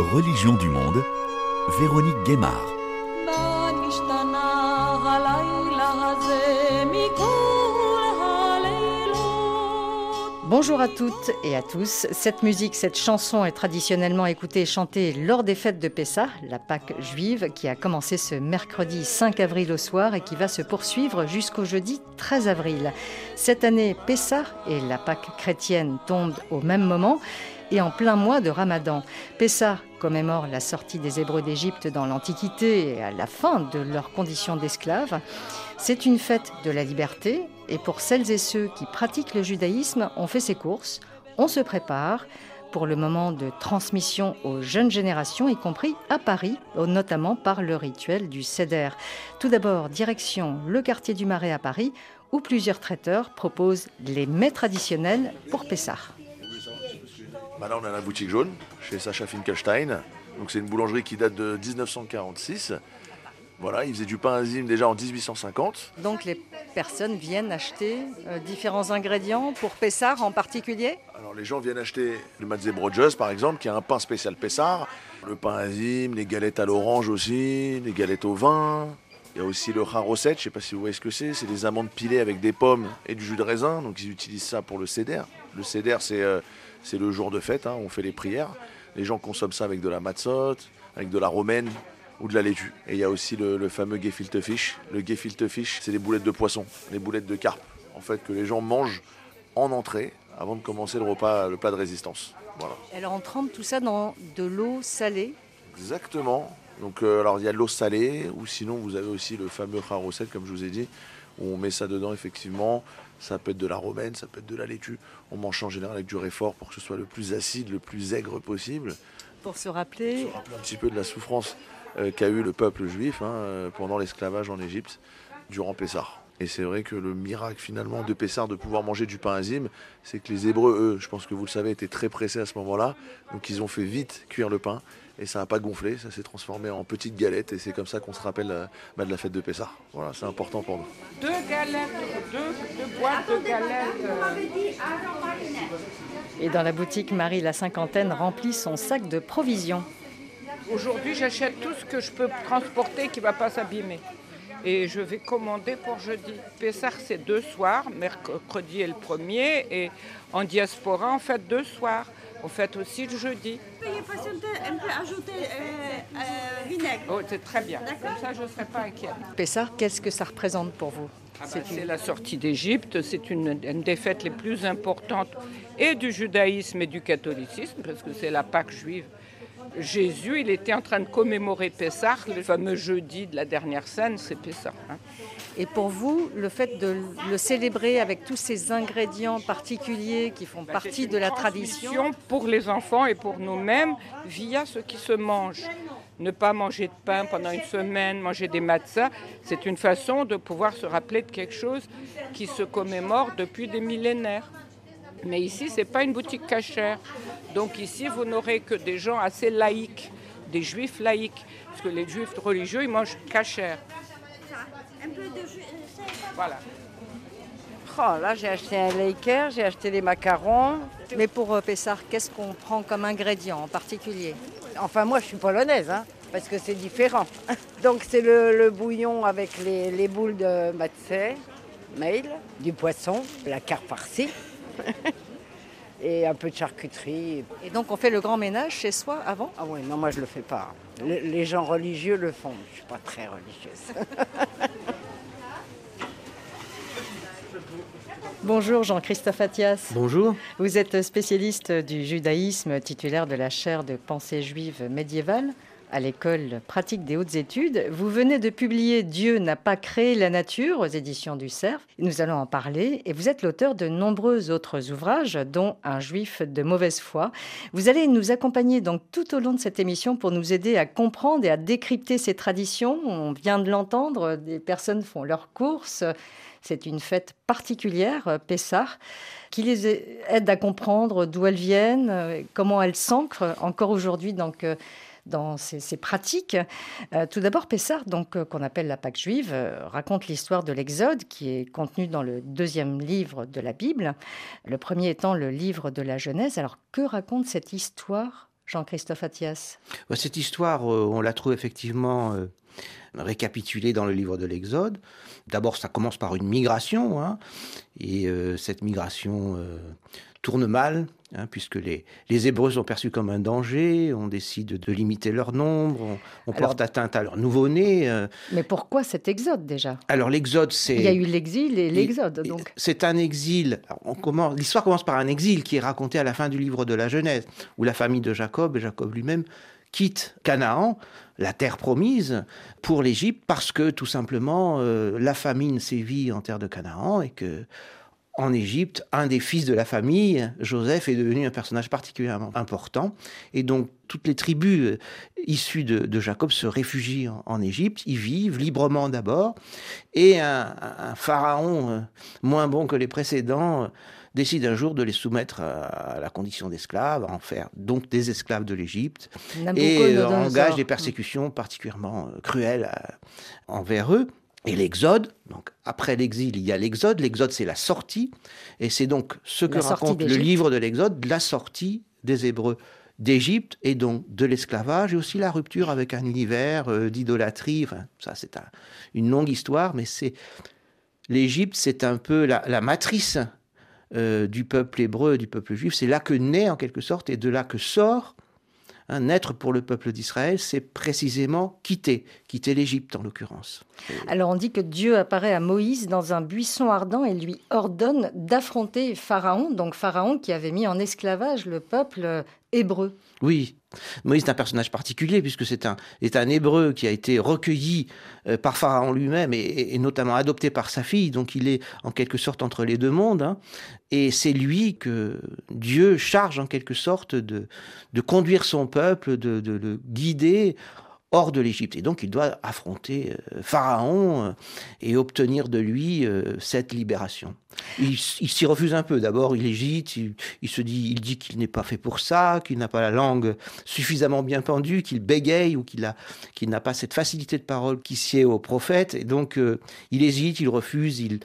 Religion du monde, Véronique Guémard. Bonjour à toutes et à tous. Cette musique, cette chanson est traditionnellement écoutée et chantée lors des fêtes de Pessah, la Pâque juive, qui a commencé ce mercredi 5 avril au soir et qui va se poursuivre jusqu'au jeudi 13 avril. Cette année, Pessah et la Pâque chrétienne tombent au même moment et en plein mois de Ramadan. Pessah commémore la sortie des Hébreux d'Égypte dans l'Antiquité et à la fin de leurs conditions d'esclaves. C'est une fête de la liberté et pour celles et ceux qui pratiquent le judaïsme, on fait ses courses, on se prépare pour le moment de transmission aux jeunes générations, y compris à Paris, notamment par le rituel du Seder. Tout d'abord, direction le quartier du Marais à Paris, où plusieurs traiteurs proposent les mets traditionnels pour Pessah. Bah là, on est à la boutique jaune, chez Sacha Finkelstein. Donc, c'est une boulangerie qui date de 1946. Voilà, ils faisaient du pain enzyme déjà en 1850. Donc, les personnes viennent acheter euh, différents ingrédients pour Pessard en particulier? Alors, les gens viennent acheter le Broges, par exemple, qui a un pain spécial Pessard. Le pain enzyme, les galettes à l'orange aussi, les galettes au vin. Il y a aussi le charosset, je ne sais pas si vous voyez ce que c'est. C'est des amandes pilées avec des pommes et du jus de raisin. Donc, ils utilisent ça pour le céder. Le céder, c'est. Euh, le jour de fête, hein, on fait les prières. Les gens consomment ça avec de la matzot, avec de la romaine ou de la laitue. Et il y a aussi le, fameux gefilte fish. Le gefilte fish, c'est des boulettes de poisson, des boulettes de carpe, en fait, que les gens mangent en entrée avant de commencer le repas, le plat de résistance. Voilà. Alors on trempe tout ça dans de l'eau salée? Exactement. Donc euh, alors il y a de l'eau salée, ou sinon vous avez aussi le fameux charosset, comme je vous ai dit, où on met ça dedans effectivement. Ça peut être de la romaine, ça peut être de la laitue. On mange en général avec du réfort pour que ce soit le plus acide, le plus aigre possible. Pour se rappeler, se rappeler un petit peu de la souffrance euh, qu'a eu le peuple juif hein, euh, pendant l'esclavage en Égypte durant Pessah. Et c'est vrai que le miracle finalement de Pessah de pouvoir manger du pain azim, c'est que les Hébreux, eux, je pense que vous le savez, étaient très pressés à ce moment-là. Donc ils ont fait vite cuire le pain et ça n'a pas gonflé, ça s'est transformé en petites galettes et c'est comme ça qu'on se rappelle euh, bah, de la fête de Pessah. Voilà, c'est important pour nous. Deux galettes, deux, boîtes de galettes. Et dans la boutique, Marie la cinquantaine remplit son sac de provisions. Aujourd'hui, j'achète tout ce que je peux transporter qui ne va pas s'abîmer. Et je vais commander pour jeudi. Pessah, c'est deux soirs. Mercredi est le premier. Et en diaspora, on fait deux soirs. On fait aussi le jeudi. Veuillez patienter un peu, ajouter euh, euh, vinaigre. Oh, c'est très bien. Comme ça, je ne serai pas inquiète. Pessah, qu'est-ce que ça représente pour vous? Ah bah, C'est la sortie d'Égypte. C'est une, une, des fêtes les plus importantes et du judaïsme et du catholicisme, parce que c'est la Pâque juive. Jésus, il était en train de commémorer Pessah, le fameux jeudi de la dernière scène, c'est Pessah. Hein. Et pour vous, le fait de le célébrer avec tous ces ingrédients particuliers qui font bah, partie de la tradition Pour les enfants et pour nous-mêmes, via ce qui se mange. Ne pas manger de pain pendant une semaine, manger des matzahs, c'est une façon de pouvoir se rappeler de quelque chose qui se commémore depuis des millénaires. Mais ici, ce n'est pas une boutique cachère. Donc ici, vous n'aurez que des gens assez laïcs, des juifs laïcs. Parce que les juifs religieux, ils mangent cachère. Voilà. Oh, là, j'ai acheté un laker, j'ai acheté des macarons. Mais pour euh, Pessar, qu'est-ce qu'on prend comme ingrédient en particulier? Enfin, moi, je suis polonaise, hein, parce que c'est différent. Donc, c'est le, bouillon avec les, boules de matzé, mail, du poisson, la carte farcie. et un peu de charcuterie. Et donc on fait le grand ménage chez soi avant? Ah oui, non, moi je le fais pas. les gens religieux le font. Je suis pas très religieuse. Bonjour Jean-Christophe Attias. Bonjour. Vous êtes spécialiste du judaïsme, titulaire de la chaire de pensée juive médiévale à l'école pratique des hautes études. Vous venez de publier Dieu n'a pas créé la nature aux éditions du Cerf. Nous allons en parler et vous êtes l'auteur de nombreux autres ouvrages, dont Un juif de mauvaise foi. Vous allez nous accompagner donc tout au long de cette émission pour nous aider à comprendre et à décrypter ces traditions. On vient de l'entendre, des personnes font leurs courses. C'est une fête particulière, Pessah, qui les aide à comprendre d'où elles viennent, comment elles s'ancrent encore aujourd'hui. Donc, dans ces, pratiques. Euh, tout d'abord, Pessard, donc euh, qu'on appelle la Pâque juive, euh, raconte l'histoire de l'Exode qui est contenue dans le deuxième livre de la Bible, le premier étant le livre de la Genèse. Alors, que raconte cette histoire Jean-Christophe Attias Cette histoire, on la trouve effectivement récapitulée dans le livre de l'Exode. D'abord, ça commence par une migration, hein, et cette migration tourne mal, hein, puisque les, les, Hébreux sont perçus comme un danger, on décide de limiter leur nombre, on, porte atteinte à leur nouveau-né. Euh. Mais pourquoi cet exode déjà? Alors l'exode, c'est... Il y a eu l'exil et l'exode, donc. C'est un exil, l'histoire commence par un exil qui est raconté à la fin du livre de la Genèse, où la famille de Jacob, et Jacob lui-même, quitte Canaan, la terre promise, pour l'Égypte, parce que tout simplement euh, la famine sévit en terre de Canaan et que en Égypte, un des fils de la famille, Joseph, est devenu un personnage particulièrement important. Et donc, toutes les tribus euh, issues de, Jacob se réfugient en, Égypte. Ils vivent librement d'abord. Et un, pharaon euh, moins bon que les précédents euh, décide un jour de les soumettre à, la condition d'esclaves, à en faire donc des esclaves de l'Égypte, et engage des persécutions particulièrement cruelles envers eux. Et l'exode, donc après l'exil, il y a l'exode. L'exode, c'est la sortie. Et c'est donc ce que raconte le livre de l'exode, la sortie des Hébreux d'Égypte et donc de l'esclavage et aussi la rupture avec un univers euh, d'idolâtrie. Enfin, ça, c'est une longue histoire, mais c'est l'Égypte, c'est un peu la, matrice euh, du peuple hébreu, du peuple juif. C'est là que naît en quelque sorte et de là que sort un être pour le peuple d'Israël, c'est précisément quitter, quitter l'Égypte en l'occurrence. Alors on dit que Dieu apparaît à Moïse dans un buisson ardent et lui ordonne d'affronter Pharaon, donc Pharaon qui avait mis en esclavage le peuple hébreu. Oui, Moïse est un personnage particulier puisque c'est un, est un hébreu qui a été recueilli euh, par Pharaon lui-même et, notamment adopté par sa fille, donc il est en quelque sorte entre les deux mondes. Hein. et c'est lui que Dieu charge en quelque sorte de, de conduire son peuple, de, de le guider hors de l'Égypte. Et donc il doit affronter euh, Pharaon euh, et obtenir de lui euh, cette libération. Il, s'y refuse un peu. D'abord, il hésite, il, se dit, il dit qu'il n'est pas fait pour ça, qu'il n'a pas la langue suffisamment bien pendue, qu'il bégaye ou qu'il qu'il n'a pas cette facilité de parole qui sied au prophète. Et donc, il hésite, il refuse, il,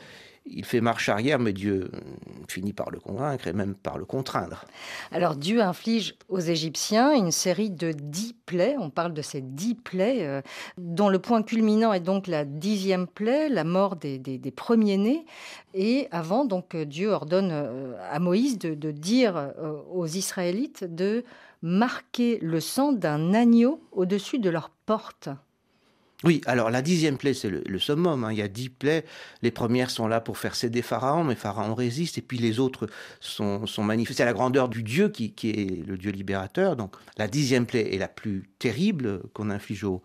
il fait marche arrière, mais Dieu euh, finit par le convaincre et même par le contraindre. Alors Dieu inflige aux Égyptiens une série de dix plaies, on parle de ces dix plaies, euh, dont le point culminant est donc la dixième plaie, la mort des, premiers-nés. Et avant, donc Dieu ordonne euh, à Moïse de dire aux Israélites de marquer le sang d'un agneau au-dessus de leur porte. Oui, alors la dixième plaie, c'est le, summum. Hein. Il y a dix plaies. Les premières sont là pour faire céder Pharaon, mais Pharaon résiste. Et puis les autres sont, sont manifestées à la grandeur du Dieu qui, est le Dieu libérateur. Donc la dixième plaie est la plus terrible qu'on inflige aux,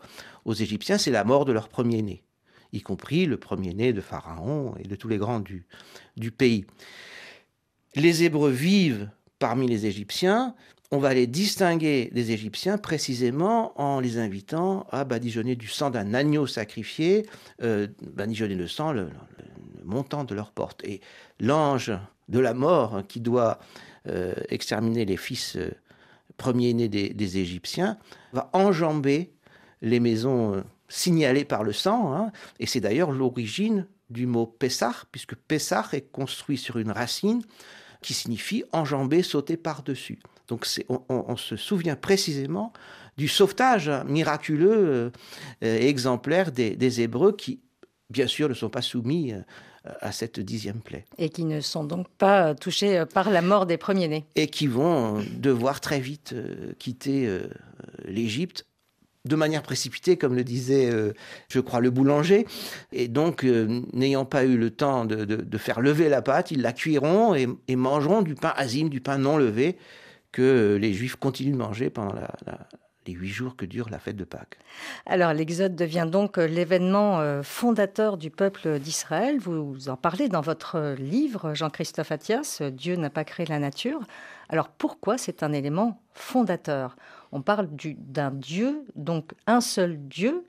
Égyptiens, c'est la mort de leur premier-né, y compris le premier-né de Pharaon et de tous les grands du, du pays. Les Hébreux vivent parmi les Égyptiens, on va les distinguer des Égyptiens précisément en les invitant à badigeonner du sang d'un agneau sacrifié, euh, badigeonner le sang, le, montant de leur porte. Et l'ange de la mort qui doit euh, exterminer les fils euh, premiers-nés des, Égyptiens va enjamber les maisons signalées par le sang. Hein. et c'est d'ailleurs l'origine du mot Pessah, puisque Pessah est construit sur une racine qui signifie enjamber, sauter par-dessus. Donc on, se souvient précisément du sauvetage miraculeux et euh, exemplaire des, Hébreux qui, bien sûr, ne sont pas soumis euh, à cette dixième plaie. Et qui ne sont donc pas touchés par la mort des premiers-nés. Et qui vont devoir très vite euh, quitter l'Égypte de manière précipitée, comme le disait, je crois, le boulanger. Et donc, n'ayant pas eu le temps de, faire lever la pâte, ils la cuiront et, et mangeront du pain azime, du pain non levé, que les Juifs continuent de manger pendant les huit jours que dure la fête de Pâques. Alors l'Exode devient donc l'événement euh, fondateur du peuple d'Israël. Vous en parlez dans votre livre, Jean-Christophe Attias, Dieu n'a pas créé la nature. Alors pourquoi c'est un élément fondateur? On parle d'un Dieu, donc un seul Dieu,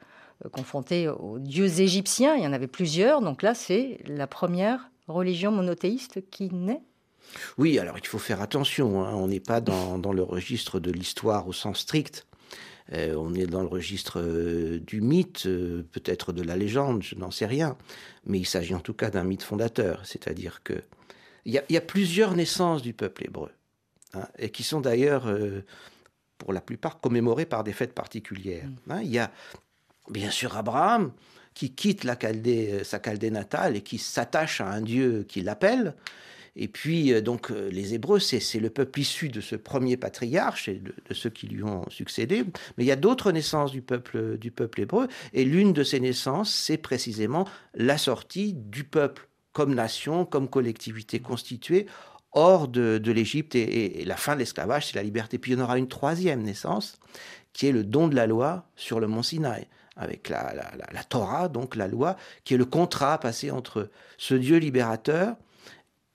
euh, confronté aux dieux égyptiens, il y en avait plusieurs, donc là c'est la première religion monothéiste qui naît oui, alors il faut faire attention, hein. on n'est pas dans, le registre de l'histoire au sens strict. Euh, on est dans le registre euh, du mythe, euh, peut-être de la légende, je n'en sais rien. Mais il s'agit en tout cas d'un mythe fondateur. C'est-à-dire que il y, a plusieurs naissances du peuple hébreu, hein, et qui sont d'ailleurs pour la plupart commémorés par des fêtes particulières. Hein, il y a bien sûr Abraham qui quitte la Chaldée, sa Chaldée natale et qui s'attache à un Dieu qui l'appelle. Et puis, euh, donc, euh, les Hébreux, c'est le peuple issu de ce premier patriarche et de, ceux qui lui ont succédé. Mais il y a d'autres naissances du peuple, du peuple hébreu. Et l'une de ces naissances, c'est précisément la sortie du peuple comme nation, comme collectivité constituée hors de, l'Égypte et, la fin de l'esclavage, c'est la liberté. Puis il y en aura une troisième naissance, qui est le don de la loi sur le mont Sinaï, avec la, la Torah, donc la loi, qui est le contrat passé entre ce Dieu libérateur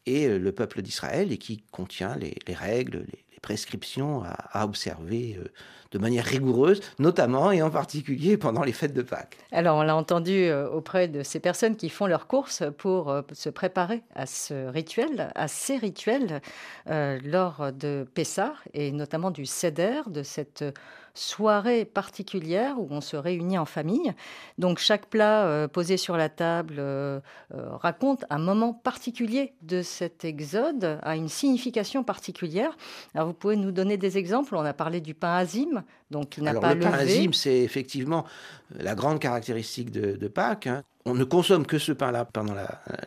et euh, le peuple d'Israël et qui contient les, règles, les, prescriptions à, observer euh, de manière rigoureuse, notamment et en particulier pendant les fêtes de Pâques. Alors on l'a entendu euh, auprès de ces personnes qui font leurs courses pour se préparer à ce rituel, à ces rituels lors de Pessah et notamment du Seder, de cette soirée particulière où on se réunit en famille. Donc chaque plat euh, posé sur la table euh, euh, raconte un moment particulier de cet exode, a une signification particulière. Alors vous pouvez nous donner des exemples. On a parlé du pain azim, donc il n'a pas le pain azim, c'est effectivement la grande caractéristique de, Pâques. Hein on ne consomme que ce pain-là pendant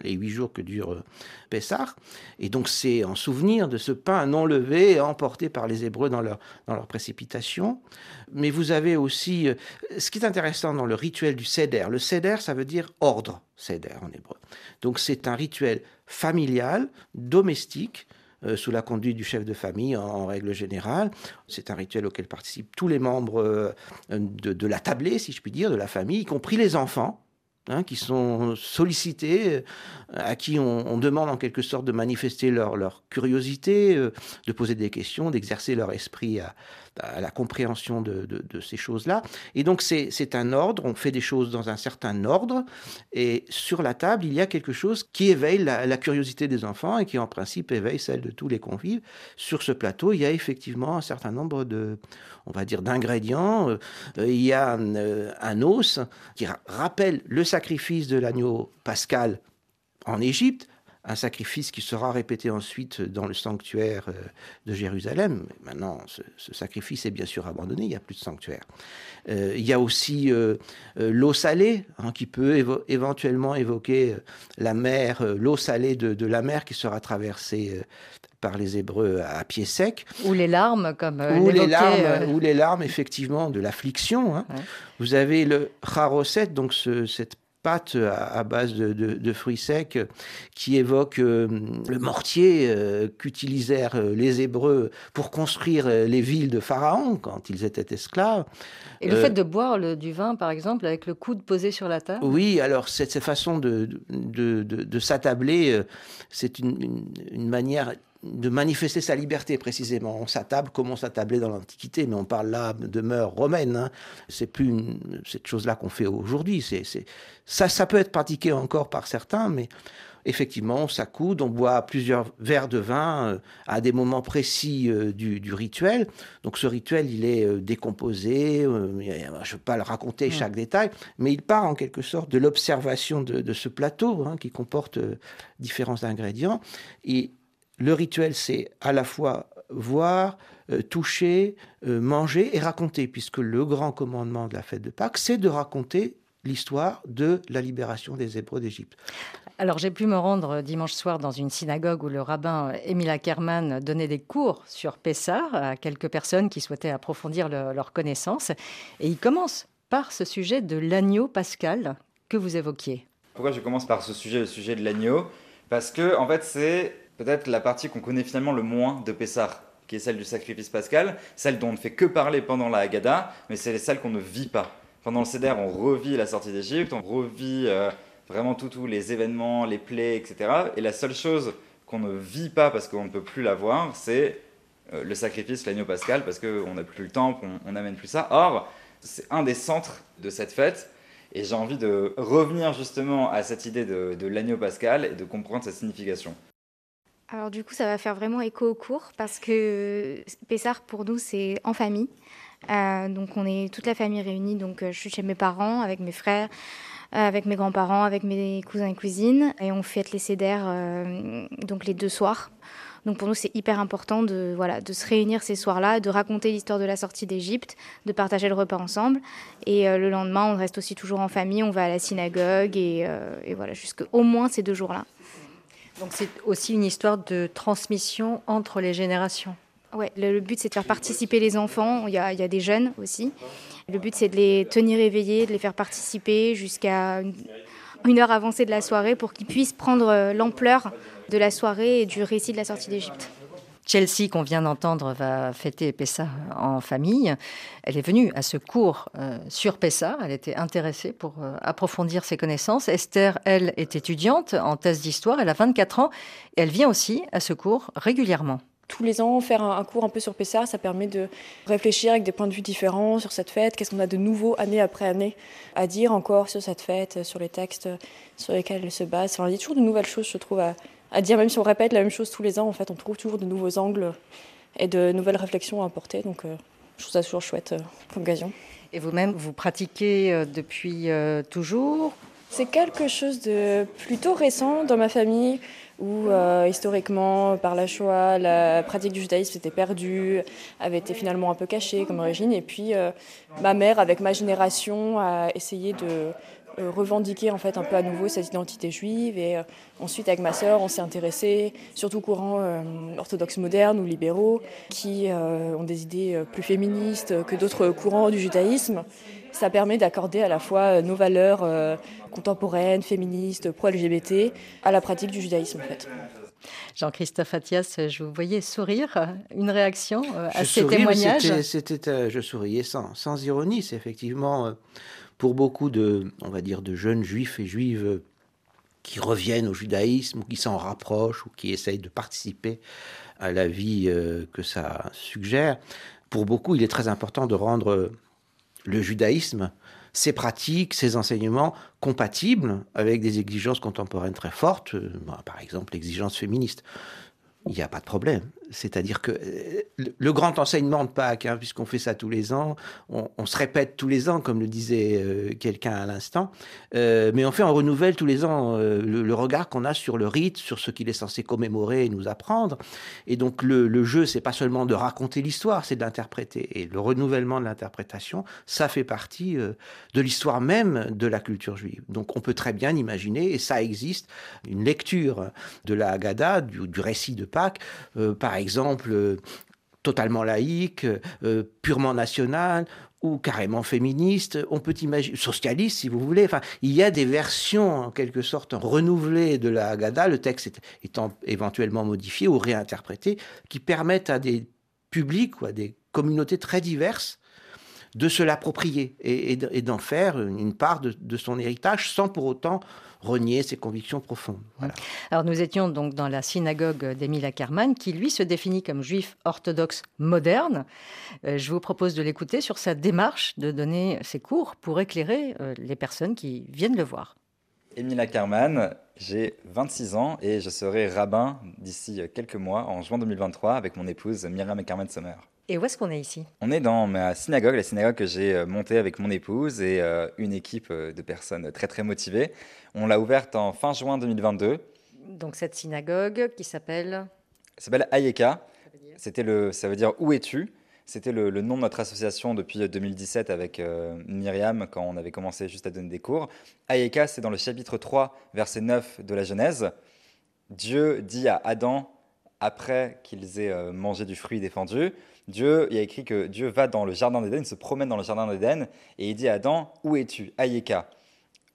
les huit jours que dure euh, Pessah. Et donc c'est en souvenir de ce pain non levé et emporté par les Hébreux dans leur, dans leur précipitation. Mais vous avez aussi, euh, ce qui est intéressant dans le rituel du Seder, le Seder ça veut dire ordre, Seder en hébreu. Donc c'est un rituel familial, domestique, euh, sous la conduite du chef de famille en, règle générale. C'est un rituel auquel participent tous les membres de, de, la tablée, si je puis dire, de la famille, y compris les enfants. Hein, qui sont sollicités, euh, à qui on, demande en quelque sorte de manifester leur, leur curiosité, euh, de poser des questions, d'exercer leur esprit à, à la compréhension de, ces choses-là. Et donc c'est un ordre, on fait des choses dans un certain ordre, et sur la table, il y a quelque chose qui éveille la, curiosité des enfants et qui en principe éveille celle de tous les convives. Sur ce plateau, il y a effectivement un certain nombre de, on va dire, d'ingrédients. Euh, il y a euh, un os qui rappelle le sacrifice de l'agneau pascal en Égypte, un sacrifice qui sera répété ensuite dans le sanctuaire euh, de Jérusalem. Maintenant, ce, sacrifice est bien sûr abandonné, il n'y a plus de sanctuaire. il y a aussi l'eau salée, hein, qui peut éventuellement évoquer la mer, l'eau salée de, la mer qui sera traversée par les Hébreux à pied sec. Ou les larmes, comme euh, ou les larmes, euh, ou les larmes effectivement de l'affliction. Hein. Vous avez le charoset, donc ce, cette pâte à, base de, fruits secs qui évoque euh, le mortier qu'utilisèrent les Hébreux pour construire les villes de Pharaon quand ils étaient esclaves. Et le fait de boire du vin, par exemple, avec le coude posé sur la table? Oui, alors cette, façon de, de, s'attabler, c'est une, une, manière de manifester sa liberté précisément. On s'attable comme on s'attablait dans l'Antiquité, mais on parle là de mœurs romaines. Hein. C'est plus cette chose-là qu'on fait aujourd'hui. C'est, ça, ça peut être pratiqué encore par certains, mais effectivement, on s'accoude, on boit plusieurs verres de vin euh, à des moments précis euh, du, rituel. Donc ce rituel, il est euh, décomposé. je ne veux pas le raconter chaque détail, mais il part en quelque sorte de l'observation de, ce plateau hein, qui comporte différents ingrédients. Et le rituel, c'est à la fois voir, euh, toucher, euh, manger et raconter, puisque le grand commandement de la fête de Pâques, c'est de raconter l'histoire de la libération des Hébreux d'Égypte. Alors j'ai pu me rendre dimanche soir dans une synagogue où le rabbin Emile Ackerman donnait des cours sur Pessah à quelques personnes qui souhaitaient approfondir leurs connaissances. Et il commence par ce sujet de l'agneau pascal que vous évoquiez. Pourquoi je commence par ce sujet, le sujet de l'agneau? Parce que en fait c'est peut-être la partie qu'on connaît finalement le moins de Pessah, qui est celle du sacrifice pascal, celle dont on ne fait que parler pendant la Haggadah, mais c'est celle qu'on ne vit pas. Pendant le Seder, on revit la sortie d'Égypte, on revit euh, vraiment tous les événements, les plaies, etc. Et la seule chose qu'on ne vit pas parce qu'on ne peut plus la voir, c'est euh, le sacrifice, l'agneau pascal, parce qu'on n'a plus le temps, on n'amène plus ça. Or, c'est un des centres de cette fête. Et j'ai envie de revenir justement à cette idée de l'agneau pascal et de comprendre sa signification. Alors du coup, ça va faire vraiment écho au cours parce que Pessard pour nous, c'est en famille. Euh, donc on est toute la famille réunie. Donc euh, je suis chez mes parents, avec mes frères, euh, avec mes grands-parents, avec mes cousins et cousines. Et on fête les cédères donc les deux soirs. Donc pour nous, c'est hyper important de, voilà, de se réunir ces soirs-là, de raconter l'histoire de la sortie d'Égypte, de partager le repas ensemble. Et le lendemain, on reste aussi toujours en famille, on va à la synagogue et voilà, jusqu'au moins ces deux jours-là. Donc c'est aussi une histoire de transmission entre les générations. Ouais, le, but c'est de faire participer les enfants. Il y, a, des jeunes aussi. Le but c'est de les tenir éveillés, de les faire participer jusqu'à une, une, heure avancée de la soirée pour qu'ils puissent prendre l'ampleur de la soirée et du récit de la sortie d'Égypte. Chelsea, qu'on vient d'entendre, va fêter Pessa en famille. Elle est venue à ce cours euh, sur Pessa. Elle était intéressée pour euh, approfondir ses connaissances. Esther, elle, est étudiante en thèse d'histoire. Elle a 24 ans et elle vient aussi à ce cours régulièrement tous les ans faire un, cours un peu sur Pessah, ça permet de réfléchir avec des points de vue différents sur cette fête, qu'est-ce qu'on a de nouveau année après année à dire encore sur cette fête, sur les textes sur lesquels elle se base. Enfin, il y a toujours de nouvelles choses, je trouve, à, à dire, même si on répète la même chose tous les ans, en fait, on trouve toujours de nouveaux angles et de nouvelles réflexions à apporter. Donc, euh, je trouve ça toujours chouette euh, comme occasion. Et vous-même, vous pratiquez euh, depuis euh, toujours? C'est quelque chose de plutôt récent dans ma famille où euh, historiquement, par la Shoah, la pratique du judaïsme s'était perdue, avait été finalement un peu cachée comme origine. Et puis, euh, ma mère, avec ma génération, a essayé de euh, revendiquer en fait un peu à nouveau cette identité juive. Et euh, ensuite, avec ma sœur, on s'est intéressé surtout au courant euh, orthodoxes modernes ou libéraux qui ont des idées plus féministes que d'autres courants du judaïsme. Ça permet d'accorder à la fois nos valeurs contemporaines, féministes, pro-LGBT à la pratique du judaïsme en fait. Jean-Christophe Attias, je vous voyais sourire, une réaction à je ces souris, témoignages c'était, euh, Je souriais sans, sans ironie, c'est effectivement euh, pour beaucoup de, on va dire, de jeunes juifs et juives qui reviennent au judaïsme ou qui s'en rapprochent ou qui essayent de participer à la vie euh, que ça suggère. Pour beaucoup, il est très important de rendre le judaïsme ses pratiques, ses enseignements compatibles avec des exigences contemporaines très fortes, euh, par exemple l'exigence féministe. Il n'y a pas de problème. C'est-à-dire que euh, le grand enseignement de Pâques, hein, puisqu'on fait ça tous les ans, on, se répète tous les ans, comme le disait euh, quelqu'un à l'instant, euh, mais en fait, on renouvelle tous les ans le, regard qu'on a sur le rite, sur ce qu'il est censé commémorer et nous apprendre. Et donc, le, le jeu, c'est pas seulement de raconter l'histoire, c'est d'interpréter. Et le renouvellement de l'interprétation, ça fait partie de l'histoire même de la culture juive. Donc, on peut très bien imaginer, et ça existe, une lecture de la Haggadah, du, récit de Pâques, par exemple, euh, totalement laïque, euh, purement national ou carrément féministe, on peut imaginer socialiste si vous voulez. Enfin, il y a des versions en quelque sorte renouvelées de la Haggadah, le texte étant éventuellement modifié ou réinterprété, qui permettent à des publics ou à des communautés très diverses de se l'approprier et, d'en faire une part de, son héritage sans pour autant renier ses convictions profondes. Voilà. Alors nous étions donc dans la synagogue d'Émile Ackermann qui lui se définit comme juif orthodoxe moderne. Euh, je vous propose de l'écouter sur sa démarche de donner ses cours pour éclairer euh, les personnes qui viennent le voir. Émile Ackermann, j'ai 26 ans et je serai rabbin d'ici quelques mois, en juin 2023, avec mon épouse Myriam Ackermann-Sommer. Et où est-ce qu'on est ici? On est dans ma synagogue, la synagogue que j'ai montée avec mon épouse et euh, une équipe de personnes très très motivées. On l'a ouverte en fin juin 2022. Donc cette synagogue qui s'appelle s'appelle Ayeka. C'était le, ça veut dire où es-tu? C'était le, le, nom de notre association depuis 2017 avec euh, Myriam quand on avait commencé juste à donner des cours. Ayeka, c'est dans le chapitre 3, verset 9 de la Genèse. Dieu dit à Adam, après qu'ils aient euh, mangé du fruit défendu, Dieu, il y a écrit que Dieu va dans le jardin d'Éden, il se promène dans le jardin d'Éden, et il dit à Adam, où es-tu Ayeka.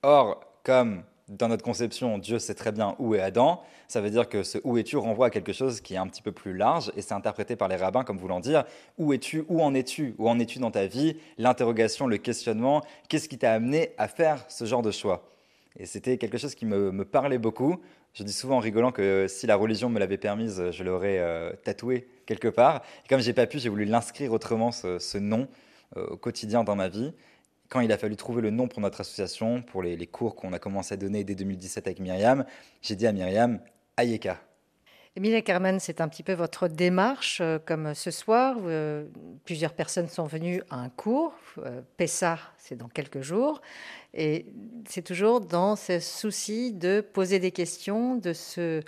Or, comme dans notre conception, Dieu sait très bien où est Adam, ça veut dire que ce où es-tu renvoie à quelque chose qui est un petit peu plus large et c'est interprété par les rabbins comme voulant dire où es-tu, où en es-tu, où en es-tu dans ta vie, l'interrogation, le questionnement, qu'est-ce qui t'a amené à faire ce genre de choix? Et c'était quelque chose qui me, me, parlait beaucoup. Je dis souvent en rigolant que si la religion me l'avait permise, je l'aurais euh, tatoué quelque part. Et comme j'ai pas pu, j'ai voulu l'inscrire autrement, ce, nom, euh, au quotidien dans ma vie quand il a fallu trouver le nom pour notre association, pour les, les cours qu'on a commencé à donner dès 2017 avec Myriam, j'ai dit à Myriam, Ayeka. Emilia Carmen, c'est un petit peu votre démarche, euh, comme ce soir. Euh, plusieurs personnes sont venues à un cours. Euh, Pessah, c'est dans quelques jours. Et c'est toujours dans ce souci de poser des questions, de se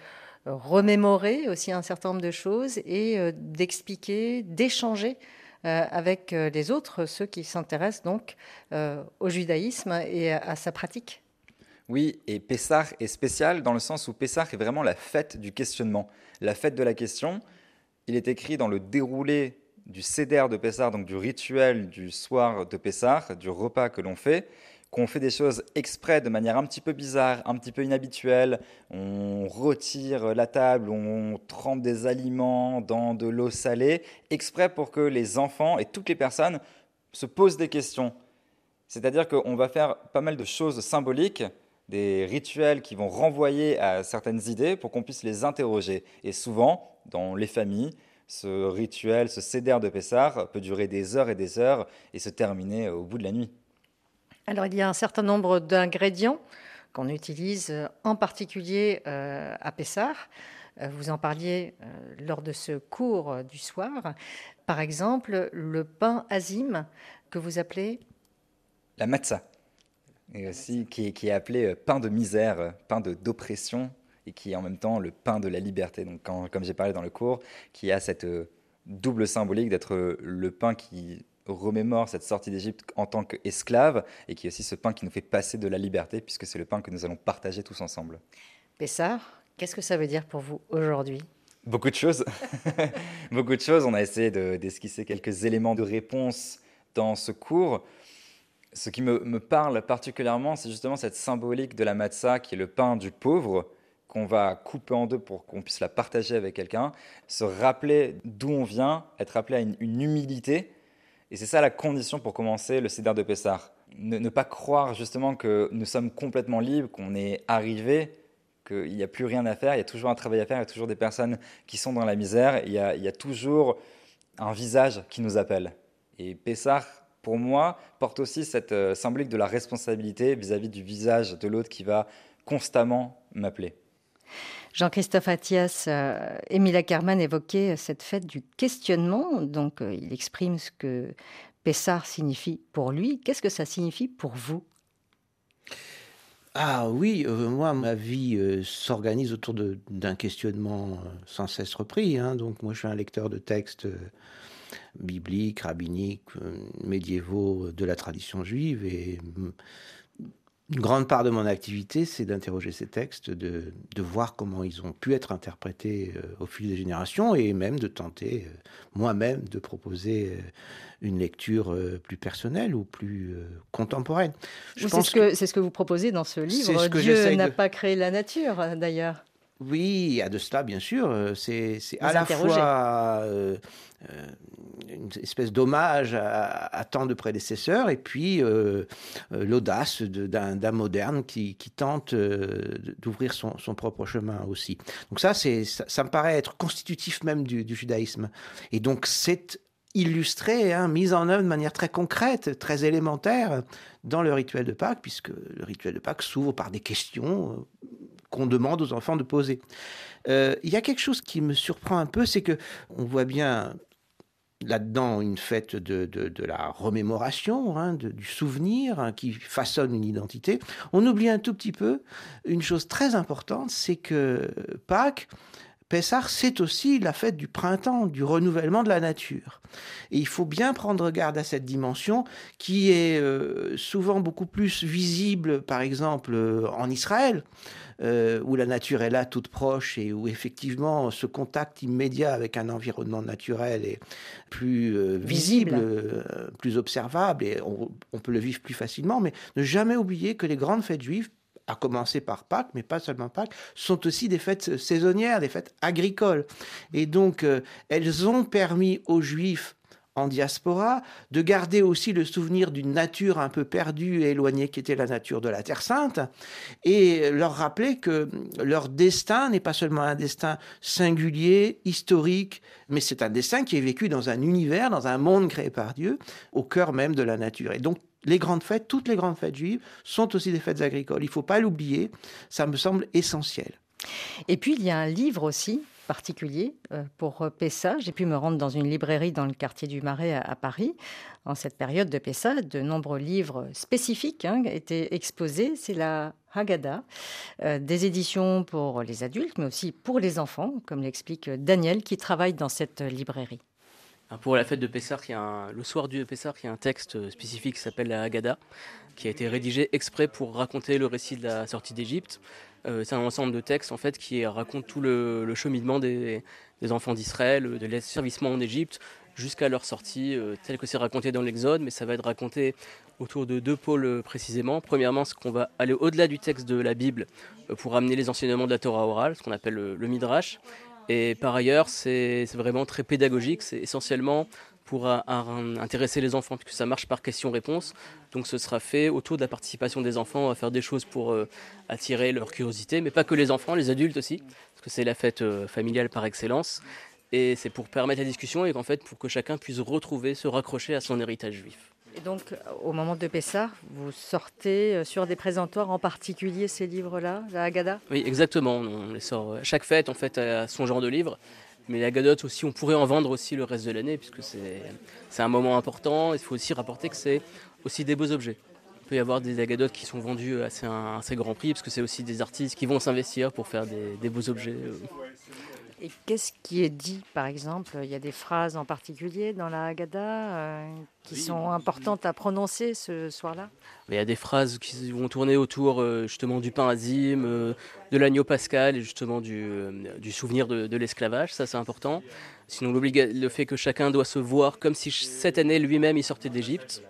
remémorer aussi un certain nombre de choses et d'expliquer, d'échanger avec les autres, ceux qui s'intéressent donc au judaïsme et à, sa pratique. Oui, et Pessah est spécial dans le sens où Pessah est vraiment la fête du questionnement, la fête de la question. Il est écrit dans le déroulé du Seder de Pessah, donc du rituel du soir de Pessah, du repas que l'on fait qu'on fait des choses exprès de manière un petit peu bizarre, un petit peu inhabituelle. On retire la table, on trempe des aliments dans de l'eau salée, exprès pour que les enfants et toutes les personnes se posent des questions. C'est-à-dire qu'on va faire pas mal de choses symboliques, des rituels qui vont renvoyer à certaines idées pour qu'on puisse les interroger. Et souvent, dans les familles, ce rituel, ce cédère de Pessar peut durer des heures et des heures et se terminer au bout de la nuit. Alors il y a un certain nombre d'ingrédients qu'on utilise euh, en particulier euh, à Pessar. Euh, vous en parliez lors de ce cours du soir. Par exemple, le pain azim que vous appelez La matzah, et aussi qui est, appelé pain de misère, pain d'oppression, et qui est en même temps le pain de la liberté. Donc, comme j'ai parlé dans le cours, qui a cette double symbolique d'être le pain qui remémore cette sortie d'Égypte en tant qu'esclave et qui est aussi ce pain qui nous fait passer de la liberté puisque c'est le pain que nous allons partager tous ensemble. Pessar, qu'est-ce que ça veut dire pour vous aujourd'hui? Beaucoup de choses. Beaucoup de choses. On a essayé d'esquisser quelques éléments de réponse dans ce cours. Ce qui me, me parle particulièrement, c'est justement cette symbolique de la matzah qui est le pain du pauvre qu'on va couper en deux pour qu'on puisse la partager avec quelqu'un, se rappeler d'où on vient, être rappelé à une, humilité et c'est ça la condition pour commencer le Cédar de Pessar. Ne, pas croire justement que nous sommes complètement libres, qu'on est arrivé, qu'il n'y a plus rien à faire, il y a toujours un travail à faire, il y a toujours des personnes qui sont dans la misère, il y a, toujours un visage qui nous appelle. Et Pessar, pour moi, porte aussi cette euh, symbolique de la responsabilité vis-à-vis du visage de l'autre qui va constamment m'appeler. Jean-Christophe Attias, euh, Émile Ackermann évoquait cette fête du questionnement. Donc, euh, il exprime ce que Pessard signifie pour lui. Qu'est-ce que ça signifie pour vous? Ah oui, euh, moi, ma vie s'organise autour d'un questionnement sans cesse repris. Hein. Donc moi, je suis un lecteur de textes bibliques, rabbiniques, médiévaux de la tradition juive. Et une grande part de mon activité, c'est d'interroger ces textes, de, voir comment ils ont pu être interprétés euh, au fil des générations et même de tenter euh, moi-même de proposer euh, une lecture plus personnelle ou plus contemporaine. C'est ce que, c'est ce que vous proposez dans ce livre. Dieu n'a pas créé la nature, d'ailleurs. Oui, il y a de cela, bien sûr. C'est, à la fois euh, une espèce d'hommage à, tant de prédécesseurs et puis euh, euh, l'audace d'un moderne qui, tente d'ouvrir son, propre chemin aussi. Donc ça, ça, ça, me paraît être constitutif même du, judaïsme. Et donc c'est illustré, hein, mis en œuvre de manière très concrète, très élémentaire dans le rituel de Pâques, puisque le rituel de Pâques s'ouvre par des questions qu'on demande aux enfants de poser. Il y a quelque chose qui me surprend un peu, c'est que on voit bien là-dedans une fête de, la remémoration, hein, du souvenir hein, qui façonne une identité. On oublie un tout petit peu une chose très importante, c'est que Pâques, Pessah, c'est aussi la fête du printemps, du renouvellement de la nature. Et il faut bien prendre garde à cette dimension qui est euh, souvent beaucoup plus visible, par exemple, euh, en Israël. Euh, où la nature est là toute proche et où effectivement ce contact immédiat avec un environnement naturel est plus euh, visible, euh, plus observable et on, on peut le vivre plus facilement. Mais ne jamais oublier que les grandes fêtes juives à commencer par Pâques, mais pas seulement Pâques, sont aussi des fêtes saisonnières, des fêtes agricoles. Et donc, elles ont permis aux Juifs en diaspora, de garder aussi le souvenir d'une nature un peu perdue et éloignée qui était la nature de la Terre Sainte, et leur rappeler que leur destin n'est pas seulement un destin singulier, historique, mais c'est un destin qui est vécu dans un univers, dans un monde créé par Dieu, au cœur même de la nature. Et donc, les grandes fêtes, toutes les grandes fêtes juives, sont aussi des fêtes agricoles. Il ne faut pas l'oublier, ça me semble essentiel. Et puis, il y a un livre aussi particulier euh, pour Pessa. J'ai pu me rendre dans une librairie dans le quartier du Marais à, Paris. En cette période de Pessa, de nombreux livres spécifiques hein, étaient exposés. C'est la Haggadah, euh, des éditions pour les adultes, mais aussi pour les enfants, comme l'explique Daniel, qui travaille dans cette librairie. Pour la fête de a le soir du Pessah, il y a un texte spécifique qui s'appelle la Haggadah, qui a été rédigé exprès pour raconter le récit de la sortie d'Égypte. Euh, c'est un ensemble de textes en fait qui raconte tout le, cheminement des, enfants d'Israël, de l'asservissement en Égypte jusqu'à leur sortie, euh, tel que c'est raconté dans l'Exode, mais ça va être raconté autour de deux pôles euh, précisément. Premièrement, ce qu'on va aller au-delà du texte de la Bible pour amener les enseignements de la Torah orale, ce qu'on appelle le Midrash. Et par ailleurs, c'est vraiment très pédagogique. C'est essentiellement pour intéresser les enfants, puisque ça marche par question-réponse. Donc ce sera fait autour de la participation des enfants à faire des choses pour euh, attirer leur curiosité, mais pas que les enfants, les adultes aussi, parce que c'est la fête euh, familiale par excellence. Et c'est pour permettre la discussion et qu'en fait, pour que chacun puisse retrouver, se raccrocher à son héritage juif. Et donc, au moment de Pessah, vous sortez euh, sur des présentoirs, en particulier ces livres-là, la Haggadah? Oui, exactement. On les sort euh, chaque fête, en fait, à son genre de livre. Mais la Haggadah aussi, on pourrait en vendre aussi le reste de l'année, puisque c'est un moment important. Il faut aussi rapporter que c'est aussi des beaux objets. Il peut y avoir des Haggadot qui sont vendus à assez, assez grand prix, parce que c'est aussi des artistes qui vont s'investir pour faire des, des beaux objets. Et qu'est-ce qui est dit, par exemple? Il y a des phrases en particulier dans la Haggadah euh, qui sont importantes à prononcer ce soir-là? Il y a des phrases qui vont tourner autour euh, justement du pain azim, euh, de l'agneau pascal et justement du, du souvenir de, de l'esclavage, ça c'est important. Sinon le fait que chacun doit se voir comme si cette année lui-même il sortait d'Égypte.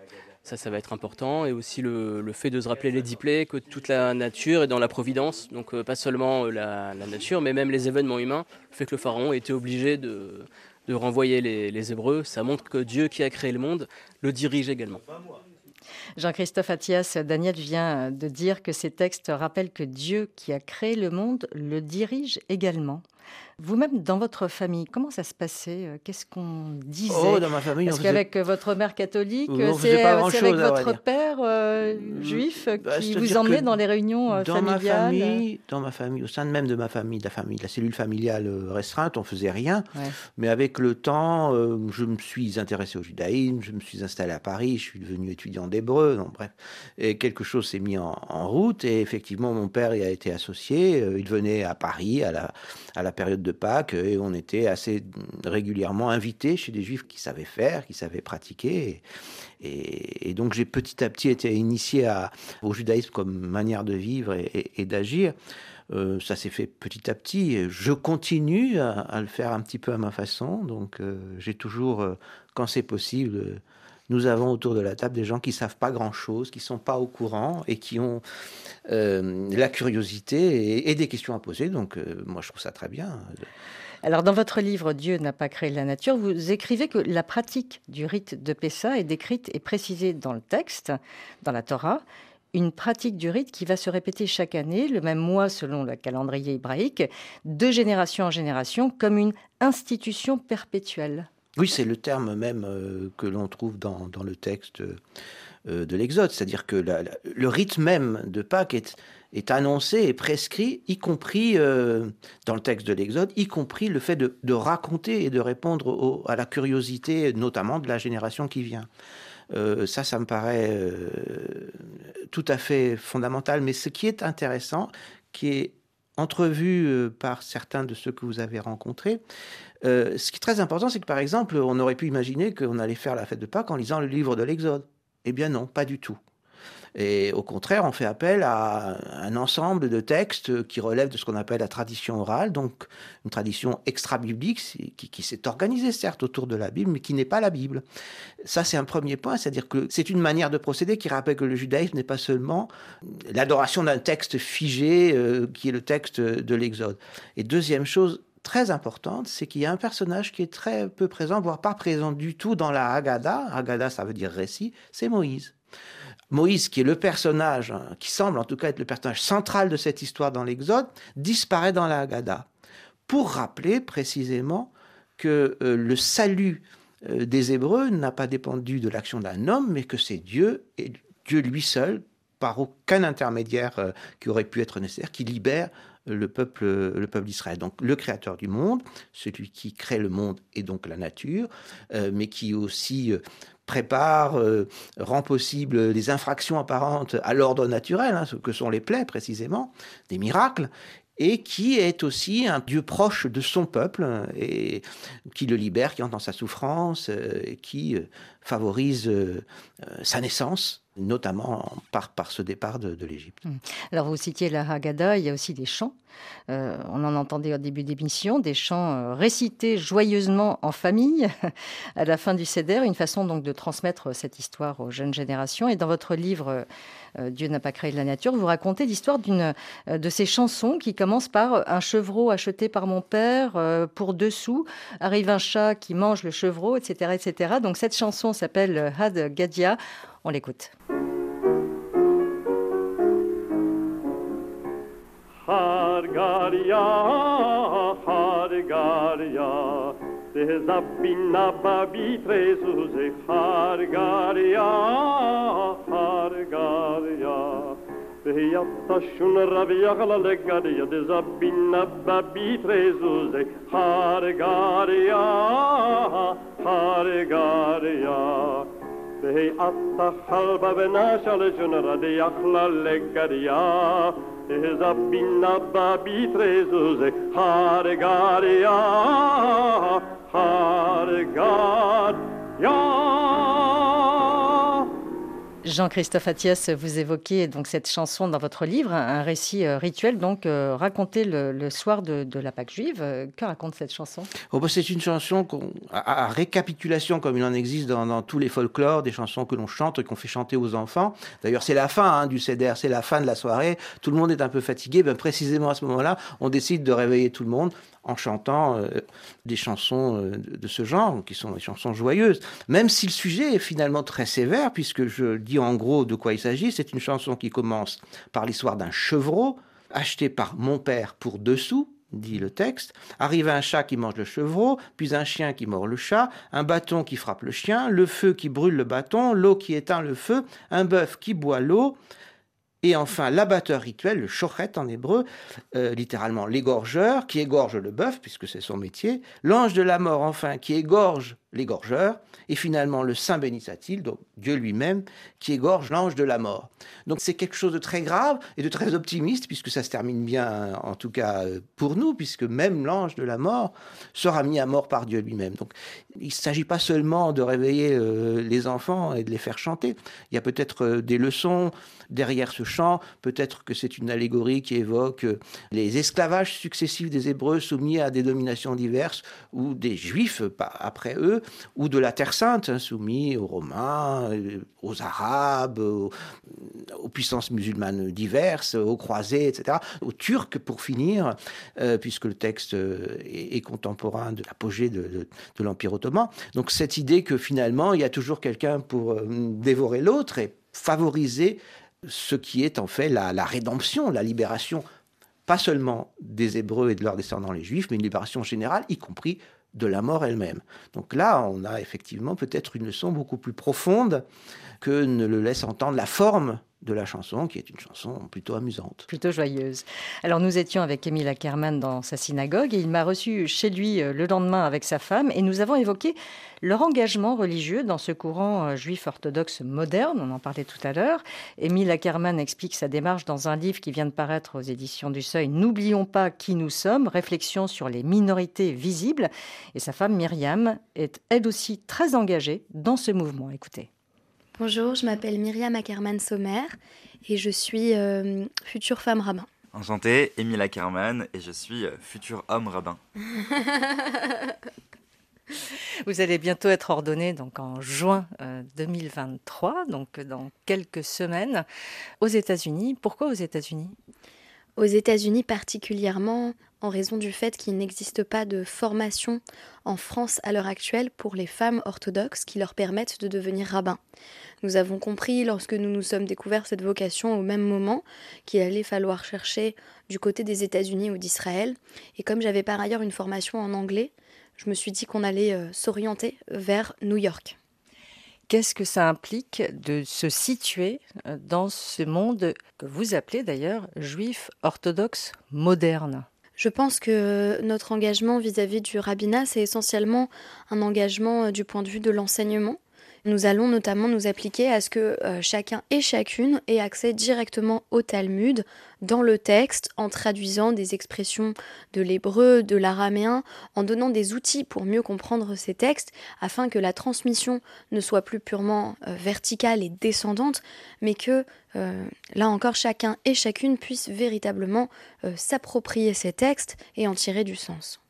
Ça, ça va être important. Et aussi le, fait de se rappeler les diplés, que toute la nature est dans la providence. Donc euh, pas seulement euh, la, nature, mais même les événements humains. Le fait que le pharaon ait été obligé de, renvoyer les, les Hébreux, ça montre que Dieu qui a créé le monde le dirige également. Jean-Christophe Attias, Daniel vient de dire que ces textes rappellent que Dieu qui a créé le monde le dirige également. Vous-même, dans votre famille, comment ça se passait euh, Qu'est-ce qu'on disait oh, dans ma famille, Parce qu'avec votre mère catholique, c'est avec votre père euh, juif bah, qui vous emmenait dans les réunions euh, dans familiales ma famille, Dans ma famille, au sein même de ma famille, la famille, la cellule familiale restreinte, on faisait rien. Mais avec le temps, je me suis intéressé au judaïsme, je me suis installé à Paris, je suis devenu étudiant d'hébreu, bref. Et quelque chose s'est mis en, route et effectivement, mon père y a été associé. il venait à Paris à la, à la période de Pâques et on était assez régulièrement invités chez des juifs qui savaient faire, qui savaient pratiquer. Et, donc j'ai petit à petit été initié au judaïsme comme manière de vivre et, d'agir. Euh, ça s'est fait petit à petit. Je continue à, le faire un petit peu à ma façon. Donc euh, j'ai toujours, euh, quand c'est possible, nous avons autour de la table des gens qui savent pas grand-chose, qui sont pas au courant et qui ont euh, la curiosité et, des questions à poser. Donc, euh, moi, je trouve ça très bien. Alors, dans votre livre Dieu n'a pas créé la nature, vous écrivez que la pratique du rite de Pessa est décrite et précisée dans le texte, dans la Torah. Une pratique du rite qui va se répéter chaque année, le même mois selon le calendrier hébraïque, de génération en génération, comme une institution perpétuelle. Oui, c'est le terme même euh, que l'on trouve dans, le texte euh, de l'Exode, c'est-à-dire que le rite même de Pâques est, annoncé et prescrit, y compris euh, dans le texte de l'Exode, y compris le fait de, raconter et de répondre à la curiosité, notamment de la génération qui vient. ça, ça me paraît tout à fait fondamental. Mais ce qui est intéressant, qui est entrevu par certains de ceux que vous avez rencontrés, euh, ce qui est très important, c'est que par exemple, on aurait pu imaginer qu'on allait faire la fête de Pâques en lisant le livre de l'Exode. Eh bien non, pas du tout. Et au contraire, on fait appel à un ensemble de textes qui relèvent de ce qu'on appelle la tradition orale, donc une tradition extra-biblique qui, s'est organisée certes autour de la Bible, mais qui n'est pas la Bible. Ça, c'est un premier point, c'est-à-dire que c'est une manière de procéder qui rappelle que le judaïsme n'est pas seulement l'adoration d'un texte figé euh, qui est le texte de l'Exode. Et deuxième chose, très importante, c'est qu'il y a un personnage qui est très peu présent, voire pas présent du tout dans la Haggadah. Haggadah, ça veut dire récit, c'est Moïse. Moïse, qui est le personnage, hein, qui semble en tout cas être le personnage central de cette histoire dans l'Exode, disparaît dans la Haggadah. Pour rappeler précisément que euh, le salut euh, des Hébreux n'a pas dépendu de l'action d'un homme, mais que c'est Dieu, et Dieu lui seul, par aucun intermédiaire euh, qui aurait pu être nécessaire, qui libère le peuple, le peuple d'Israël. Donc le créateur du monde, celui qui crée le monde et donc la nature, euh, mais qui aussi euh, prépare, euh, rend possible des infractions apparentes à l'ordre naturel, hein, ce que sont les plaies précisément, des miracles, et qui est aussi un Dieu proche de son peuple et qui le libère, qui entend sa souffrance, et qui favorise sa naissance notamment par, ce départ de, l'Égypte. Hum. Alors vous citiez la Haggadah, il y a aussi des chants. Euh, on en entendait au début d'émission, des chants euh, récités joyeusement en famille à la fin du Seder, une façon donc de transmettre cette histoire aux jeunes générations. Et dans votre livre euh, Dieu n'a pas créé de la nature, vous racontez l'histoire d'une de ces chansons qui commencent par un chevreau acheté par mon père pour deux sous, arrive un chat qui mange le chevreau, etc., etc. Donc cette chanson s'appelle Had Gadia. On l'écoute. Zabina Babi Trezuze, Hargaria. Beyatta shun rabia gala legaria de Zabina Babi Trezuze, Hargaria, بهيئة حلبة بناشل جنرة دي أخلا لقريا زبين نبا بيتريزوزي هارغاريا هارغاريا Jean-Christophe Attias, vous évoquez donc cette chanson dans votre livre, un récit euh, rituel donc euh, raconté le, soir de, la Pâque juive. Euh, que raconte cette chanson? Oh, bah, C'est une chanson à, récapitulation comme il en existe dans, tous les folklores, des chansons que l'on chante et qu'on fait chanter aux enfants. D'ailleurs, c'est la fin hein, du CEDER, c'est la fin de la soirée. Tout le monde est un peu fatigué. Ben, précisément à ce moment-là, on décide de réveiller tout le monde en chantant euh, des chansons euh, de ce genre, qui sont des chansons joyeuses. Même si le sujet est finalement très sévère, puisque je dis en gros de quoi il s'agit, c'est une chanson qui commence par l'histoire d'un chevreau acheté par mon père pour deux sous, dit le texte. Arrive un chat qui mange le chevreau, puis un chien qui mord le chat, un bâton qui frappe le chien, le feu qui brûle le bâton, l'eau qui éteint le feu, un bœuf qui boit l'eau, et enfin, l'abatteur rituel, le chochet en hébreu, euh, littéralement l'égorgeur, qui égorge le bœuf, puisque c'est son métier. L'ange de la mort, enfin, qui égorge l'égorgeur. Et finalement, le Saint bénissat-il, donc Dieu lui-même, qui égorge l'ange de la mort. Donc c'est quelque chose de très grave et de très optimiste, puisque ça se termine bien, en tout cas pour nous, puisque même l'ange de la mort sera mis à mort par Dieu lui-même. Donc il ne s'agit pas seulement de réveiller euh, les enfants et de les faire chanter. Il y a peut-être euh, des leçons derrière ce chant. Peut-être que c'est une allégorie qui évoque euh, les esclavages successifs des Hébreux soumis à des dominations diverses, ou des Juifs après eux, ou de la Terre sainte hein, soumis aux Romains, aux Arabes, aux, puissances musulmanes diverses, aux croisés, etc., aux Turcs pour finir, puisque le texte est, contemporain de l'apogée de, l'Empire ottoman donc cette idée que finalement, il y a toujours quelqu'un pour euh, dévorer l'autre et favoriser ce qui est en fait la, rédemption, la libération, pas seulement des Hébreux et de leurs descendants les Juifs, mais une libération générale, y compris de la mort elle-même. Donc là, on a effectivement peut-être une leçon beaucoup plus profonde que ne le laisse entendre la forme de la chanson, qui est une chanson plutôt amusante. Plutôt joyeuse. Alors nous étions avec Émile Ackerman dans sa synagogue et il m'a reçu chez lui euh, le lendemain avec sa femme et nous avons évoqué leur engagement religieux dans ce courant euh, juif orthodoxe moderne, on en parlait tout à l'heure. Émile Ackerman explique sa démarche dans un livre qui vient de paraître aux éditions du Seuil, N'oublions pas qui nous sommes, réflexion sur les minorités visibles. Et sa femme Myriam est elle aussi très engagée dans ce mouvement. Écoutez. Bonjour, je m'appelle Myriam Ackerman Sommer et je suis euh, future femme rabbin. Enchanté, Émile Ackerman et je suis euh, futur homme rabbin. Vous allez bientôt être ordonné donc en juin 2023, euh, donc dans quelques semaines, aux États-Unis. Pourquoi aux États-Unis? Aux États-Unis particulièrement en raison du fait qu'il n'existe pas de formation en France à l'heure actuelle pour les femmes orthodoxes qui leur permettent de devenir rabbins. Nous avons compris lorsque nous nous sommes découverts cette vocation au même moment qu'il allait falloir chercher du côté des États-Unis ou d'Israël. Et comme j'avais par ailleurs une formation en anglais, je me suis dit qu'on allait euh, s'orienter vers New York. Qu'est-ce que ça implique de se situer euh, dans ce monde que vous appelez d'ailleurs juif orthodoxe moderne? Je pense que notre engagement vis-à-vis du rabbinat, c'est essentiellement un engagement euh, du point de vue de l'enseignement. Nous allons notamment nous appliquer à ce que euh, chacun et chacune ait accès directement au Talmud, dans le texte, en traduisant des expressions de l'hébreu, de l'araméen, en donnant des outils pour mieux comprendre ces textes, afin que la transmission ne soit plus purement euh, verticale et descendante, mais que, euh, là encore, chacun et chacune puisse véritablement s'approprier ces textes et en tirer du sens.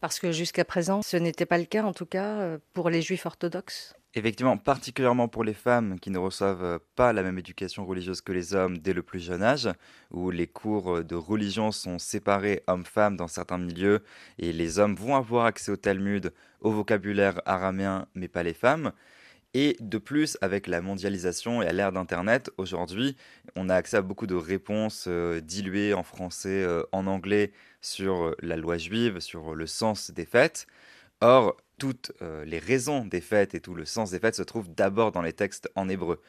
Parce que jusqu'à présent, ce n'était pas le cas, en tout cas, pour les juifs orthodoxes Effectivement, particulièrement pour les femmes qui ne reçoivent euh, pas la même éducation religieuse que les hommes dès le plus jeune âge, où les cours euh, de religion sont séparés hommes-femmes dans certains milieux, et les hommes vont avoir accès au Talmud, au vocabulaire araméen, mais pas les femmes. Et de plus, avec la mondialisation et à l'ère d'Internet, aujourd'hui, on a accès à beaucoup de réponses euh, diluées en français, en anglais, sur la loi juive, sur le sens des fêtes. Or, toutes euh, les raisons des fêtes et tout le sens des fêtes se trouvent d'abord dans les textes en hébreu.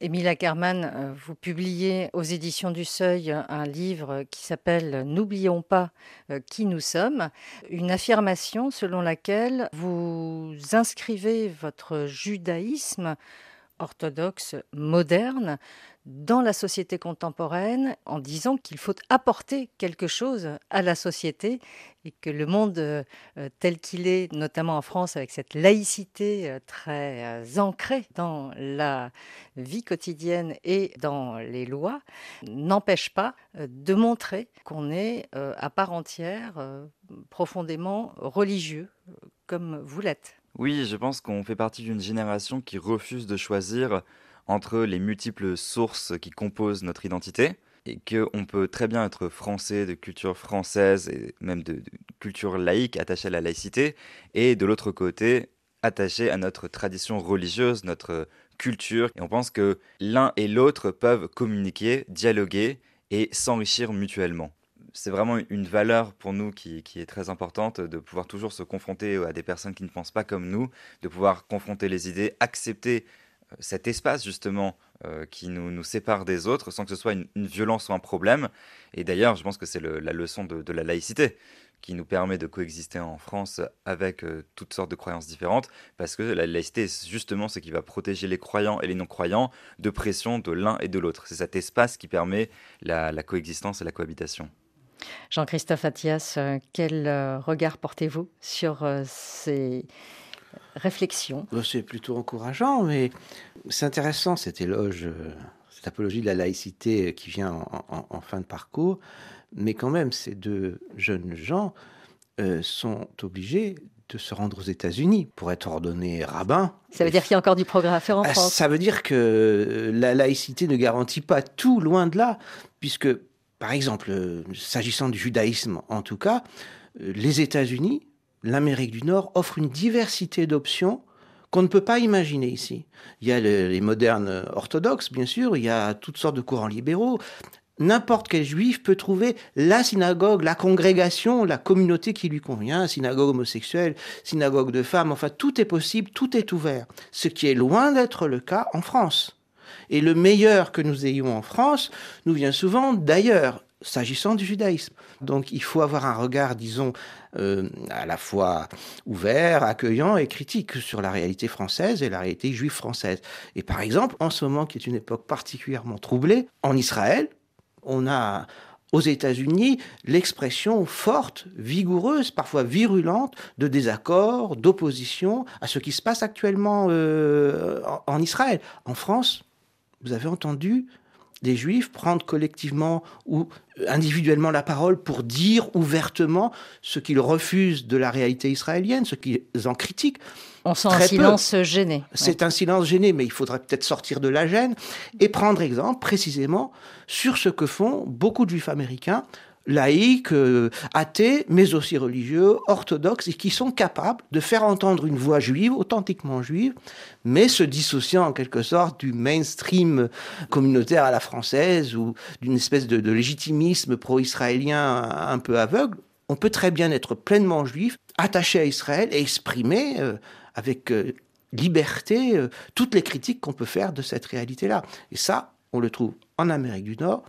Émile Ackermann, euh, vous publiez aux éditions du Seuil un livre qui s'appelle N'oublions pas euh, qui nous sommes, une affirmation selon laquelle vous inscrivez votre judaïsme orthodoxe moderne dans la société contemporaine en disant qu'il faut apporter quelque chose à la société et que le monde euh, tel qu'il est, notamment en France avec cette laïcité euh, très euh, ancrée dans la vie quotidienne et dans les lois, n'empêche pas de montrer qu'on est à part entière profondément religieux, comme vous l'êtes. Oui, je pense qu'on fait partie d'une génération qui refuse de choisir entre les multiples sources qui composent notre identité et qu'on peut très bien être français, de culture française et même de, culture laïque, attaché à la laïcité, et de l'autre côté, attaché à notre tradition religieuse, notre culture. Et on pense que l'un et l'autre peuvent communiquer, dialoguer et s'enrichir mutuellement. C'est vraiment une valeur pour nous qui, est très importante de pouvoir toujours se confronter à des personnes qui ne pensent pas comme nous, de pouvoir confronter les idées, accepter cet espace justement euh, qui nous, sépare des autres sans que ce soit une, violence ou un problème. Et d'ailleurs, je pense que c'est la leçon de, la laïcité qui nous permet de coexister en France avec euh, toutes sortes de croyances différentes, parce que la laïcité, justement, ce qui va protéger les croyants et les non-croyants de pression de l'un et de l'autre. C'est cet espace qui permet la coexistence et la cohabitation. Jean-Christophe Attias, euh, quel regard portez-vous sur ces réflexion. Euh, c'est plutôt encourageant, mais c'est intéressant cet éloge, euh, cette apologie de la laïcité qui vient en, fin de parcours. Mais quand même, ces deux jeunes gens euh, sont obligés de se rendre aux États-Unis pour être ordonnés rabbins. Ça veut dire qu'il y a encore du progrès à faire en ah, France? Ça veut dire que la laïcité ne garantit pas tout, loin de là, puisque, par exemple, s'agissant du judaïsme en tout cas, les États-Unis l'Amérique du Nord offre une diversité d'options qu'on ne peut pas imaginer ici. Il y a les, modernes orthodoxes, bien sûr, il y a toutes sortes de courants libéraux. N'importe quel juif peut trouver la synagogue, la congrégation, la communauté qui lui convient, synagogue homosexuelle, synagogue de femmes, enfin tout est possible, tout est ouvert. Ce qui est loin d'être le cas en France. Et le meilleur que nous ayons en France nous vient souvent d'ailleurs s'agissant du judaïsme. Donc il faut avoir un regard, disons, euh, à la fois ouvert, accueillant et critique sur la réalité française et la réalité juive française. Et par exemple, en ce moment qui est une époque particulièrement troublée, en Israël, on a aux États-Unis l'expression forte, vigoureuse, parfois virulente de désaccord, d'opposition à ce qui se passe actuellement euh, en Israël. En France, vous avez entendu des juifs prendre collectivement ou individuellement la parole pour dire ouvertement ce qu'ils refusent de la réalité israélienne, ce qu'ils en critiquent. On sent un silence gêné. C'est un silence gêné, mais il faudrait peut-être sortir de la gêne et prendre exemple précisément sur ce que font beaucoup de juifs américains laïcs, euh, athées, mais aussi religieux, orthodoxes, et qui sont capables de faire entendre une voix juive, authentiquement juive, mais se dissociant en quelque sorte du mainstream communautaire à la française ou d'une espèce de, légitimisme pro-israélien un peu aveugle. On peut très bien être pleinement juif, attaché à Israël et exprimer euh, avec euh, liberté euh, toutes les critiques qu'on peut faire de cette réalité-là. Et ça, on le trouve en Amérique du Nord,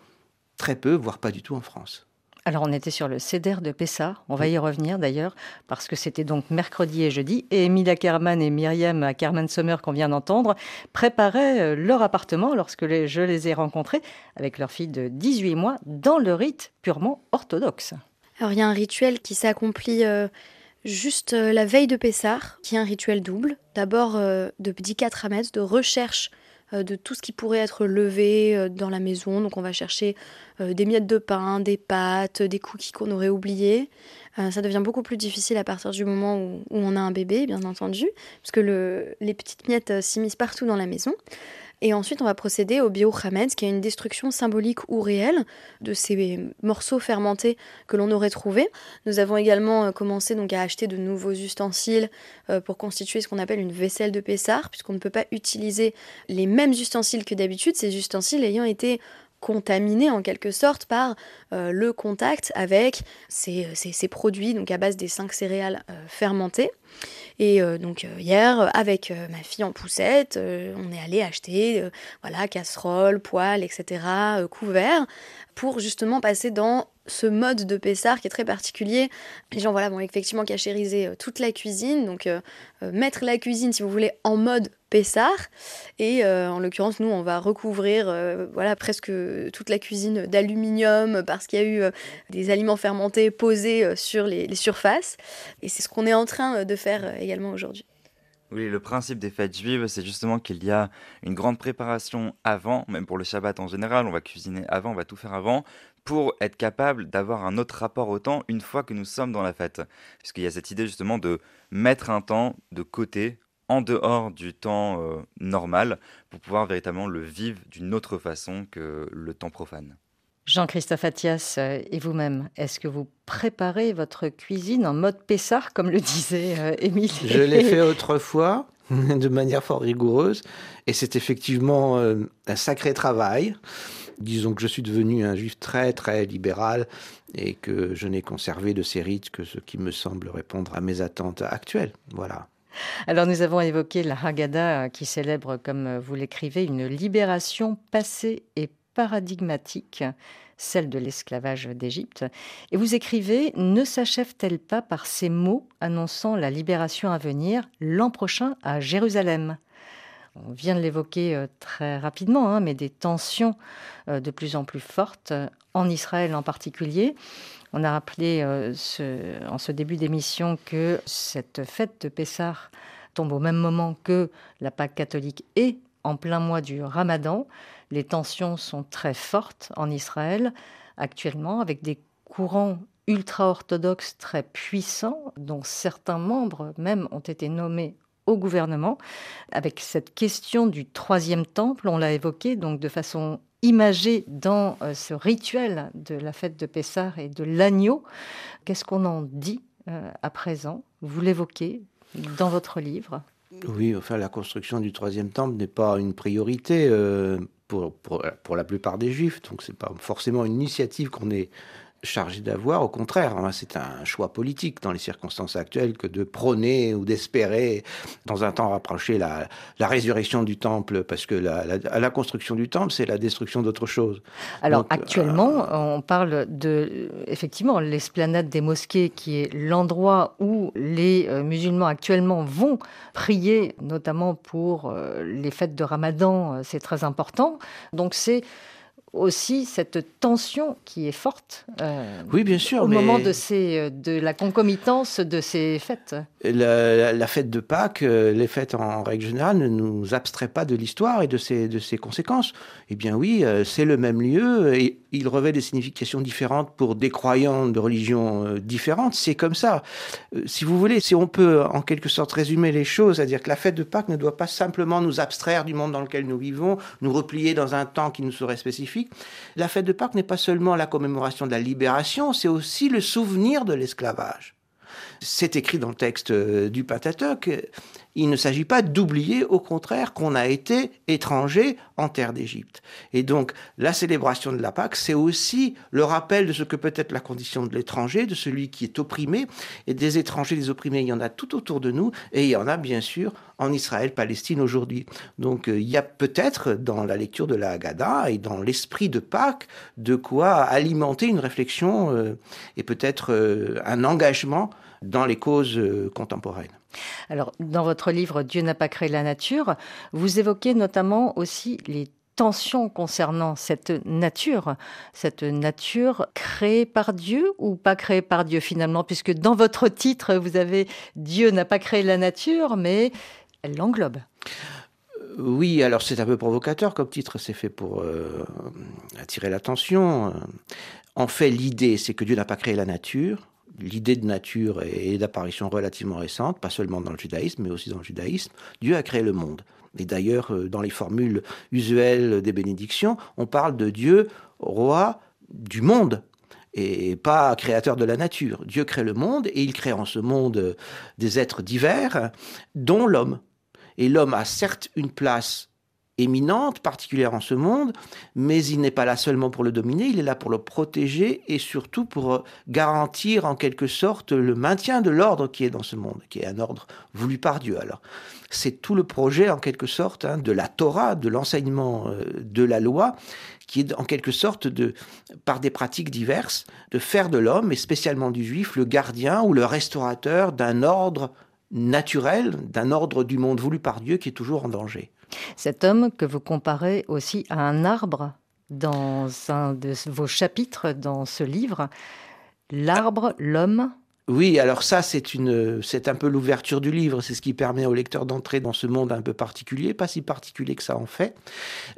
très peu, voire pas du tout en France. Alors on était sur le CEDER de Pessah, on va y revenir d'ailleurs, parce que c'était donc mercredi et jeudi, et Emilia Kerman et Myriam Kerman Sommer qu'on vient d'entendre préparaient euh, leur appartement lorsque je les ai rencontrés avec leur fille de 18 mois dans le rite purement orthodoxe. Alors il y a un rituel qui s'accomplit euh, juste euh, la veille de Pessah, qui est un rituel double. D'abord de Bdikat Hametz, de recherche de tout ce qui pourrait être levé euh, dans la maison. Donc on va chercher euh, des miettes de pain, des pâtes, des cookies qu'on aurait oubliés. ça devient beaucoup plus difficile à partir du moment où, on a un bébé, bien entendu, parce que les petites miettes s'immiscent partout dans la maison. Et ensuite, on va procéder au biochametz, qui est une destruction symbolique ou réelle de ces morceaux fermentés que l'on aurait trouvés. Nous avons également euh, commencé donc à acheter de nouveaux ustensiles euh, pour constituer ce qu'on appelle une vaisselle de Pessard, puisqu'on ne peut pas utiliser les mêmes ustensiles que d'habitude, ces ustensiles ayant été contaminés en quelque sorte par euh, le contact avec ces, produits donc à base des cinq céréales fermentées. Et euh, donc euh, hier, avec euh, ma fille en poussette, on est allé acheter voilà casserole, poêle, etc., couverts, pour justement passer dans ce mode de Pessard qui est très particulier. Les gens voilà, vont effectivement cachériser toute la cuisine, donc mettre la cuisine, si vous voulez, en mode Pessard. Et en l'occurrence, nous, on va recouvrir voilà, presque toute la cuisine d'aluminium parce qu'il y a eu des aliments fermentés posés sur les, les surfaces. Et c'est ce qu'on est en train de faire également aujourd'hui. Oui, le principe des fêtes juives, c'est justement qu'il y a une grande préparation avant, même pour le Shabbat en général, on va cuisiner avant, on va tout faire avant, pour être capable d'avoir un autre rapport au temps une fois que nous sommes dans la fête. Puisqu'il y a cette idée justement de mettre un temps de côté, en dehors du temps euh, normal, pour pouvoir véritablement le vivre d'une autre façon que le temps profane. Jean-Christophe Attias euh, et vous-même, est-ce que vous préparez votre cuisine en mode Pessard, comme le disait euh, Émile Je l'ai fait autrefois, de manière fort rigoureuse, et c'est effectivement euh, un sacré travail. Disons que je suis devenu un juif très très libéral et que je n'ai conservé de ces rites que ce qui me semble répondre à mes attentes actuelles. Voilà. Alors nous avons évoqué la Haggadah qui célèbre, comme vous l'écrivez, une libération passée et paradigmatique, celle de l'esclavage d'Égypte. Et vous écrivez Ne s'achève-t-elle pas par ces mots annonçant la libération à venir l'an prochain à Jérusalem? On vient de l'évoquer euh, très rapidement, hein, mais des tensions euh, de plus en plus fortes, en Israël en particulier. On a rappelé euh, en ce début d'émission que cette fête de Pessah tombe au même moment que la Pâque catholique et en plein mois du Ramadan. Les tensions sont très fortes en Israël actuellement, avec des courants ultra-orthodoxes très puissants, dont certains membres même ont été nommés au gouvernement, avec cette question du troisième temple, on l'a évoqué donc de façon imagée dans euh, ce rituel de la fête de Pessah et de l'agneau. Qu'est-ce qu'on en dit euh, à présent? Vous l'évoquez dans votre livre. Oui, enfin, la construction du troisième temple n'est pas une priorité euh, pour, pour, pour, la plupart des juifs, donc c'est pas forcément une initiative qu'on est chargé d'avoir. Au contraire, hein, c'est un choix politique dans les circonstances actuelles que de prôner ou d'espérer, dans un temps rapproché, la, la résurrection du temple, parce que la, la, construction du temple, c'est la destruction d'autre chose. Alors actuellement, euh, on parle de, effectivement, l'esplanade des mosquées, qui est l'endroit où les euh, musulmans actuellement vont prier, notamment pour euh, les fêtes de Ramadan, c'est très important. Donc c'est aussi cette tension qui est forte. Euh, oui, bien sûr. Au moment de, ces, de la concomitance de ces fêtes. La, fête de Pâques, les fêtes en, règle générale, ne nous abstraient pas de l'histoire et de ses, de ses conséquences. Eh bien oui, euh, c'est le même lieu et il revêt des significations différentes pour des croyants de religions différentes. C'est comme ça. Si vous voulez, si on peut en quelque sorte résumer les choses, c'est-à-dire que la fête de Pâques ne doit pas simplement nous abstraire du monde dans lequel nous vivons, nous replier dans un temps qui nous serait spécifique, la fête de Pâques n'est pas seulement la commémoration de la libération, c'est aussi le souvenir de l'esclavage. C'est écrit dans le texte euh, du Pentateuque, il ne s'agit pas d'oublier, au contraire, qu'on a été étranger en terre d'Égypte. Et donc, la célébration de la Pâque, c'est aussi le rappel de ce que peut être la condition de l'étranger, de celui qui est opprimé. Et des étrangers, des opprimés, il y en a tout autour de nous, et il y en a bien sûr en Israël, Palestine aujourd'hui. Donc, euh, il y a peut-être dans la lecture de la Haggadah et dans l'esprit de Pâques de quoi alimenter une réflexion euh, et peut-être un engagement dans les causes contemporaines. Alors, dans votre livre Dieu n'a pas créé la nature, vous évoquez notamment aussi les tensions concernant cette nature, cette nature créée par Dieu ou pas créée par Dieu finalement, puisque dans votre titre, vous avez Dieu n'a pas créé la nature, mais elle l'englobe. Euh, oui, alors c'est un peu provocateur comme titre, c'est fait pour euh, attirer l'attention. En fait, l'idée, c'est que Dieu n'a pas créé la nature, l'idée de nature est d'apparition relativement récente, pas seulement dans le judaïsme, mais aussi dans le judaïsme. Dieu a créé le monde. Et d'ailleurs, euh, dans les formules usuelles des bénédictions, on parle de Dieu, roi du monde, et pas créateur de la nature. Dieu crée le monde, et il crée en ce monde des êtres divers, dont l'homme. Et l'homme a certes une place éminente, particulière en ce monde, mais il n'est pas là seulement pour le dominer, il est là pour le protéger et surtout pour euh, garantir en quelque sorte le maintien de l'ordre qui est dans ce monde, qui est un ordre voulu par Dieu. Alors, c'est tout le projet en quelque sorte hein, de la Torah, de l'enseignement euh, de la loi, qui est en quelque sorte de, par des pratiques diverses, de faire de l'homme, et spécialement du juif, le gardien ou le restaurateur d'un ordre naturel, d'un ordre du monde voulu par Dieu qui est toujours en danger. Cet homme que vous comparez aussi à un arbre dans un de vos chapitres dans ce livre, l'arbre, l'homme. Oui, alors ça, c'est une, c'est un peu l'ouverture du livre. C'est ce qui permet au lecteur d'entrer dans ce monde un peu particulier, pas si particulier que ça en fait.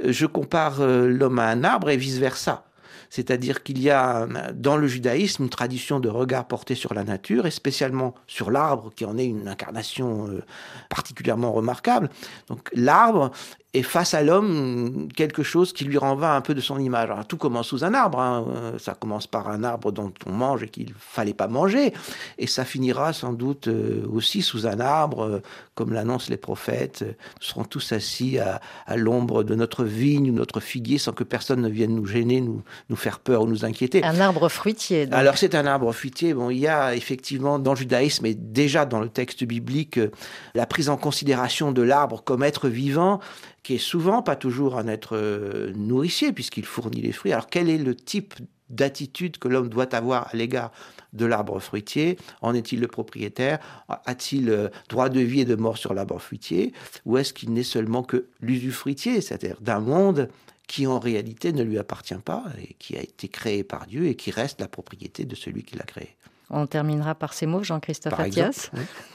Euh, je compare euh, l'homme à un arbre et vice versa. C'est-à-dire qu'il y a dans le judaïsme une tradition de regard porté sur la nature et spécialement sur l'arbre qui en est une incarnation euh, particulièrement remarquable. Donc l'arbre et face à l'homme quelque chose qui lui renvoie un peu de son image. tout commence sous un arbre. Hein. Euh, ça commence par un arbre dont on mange et qu'il fallait pas manger, et ça finira sans doute euh, aussi sous un arbre, euh, comme l'annoncent les prophètes. Nous serons tous assis à, l'ombre de notre vigne ou notre figuier sans que personne ne vienne nous gêner, nous, nous faire peur ou nous inquiéter. Un arbre fruitier. Alors c'est un arbre fruitier. Bon, il y a effectivement dans le judaïsme et déjà dans le texte biblique la prise en considération de l'arbre comme être vivant qui est souvent, pas toujours un être euh, nourricier, puisqu'il fournit les fruits. Alors quel est le type d'attitude que l'homme doit avoir à l'égard de l'arbre fruitier? En est-il le propriétaire? A-t-il euh, droit de vie et de mort sur l'arbre fruitier? Ou est-ce qu'il n'est seulement que l'usufruitier, c'est-à-dire d'un monde qui en réalité ne lui appartient pas et qui a été créé par Dieu et qui reste la propriété de celui qui l'a créé? On terminera par ces mots, Jean-Christophe Attias.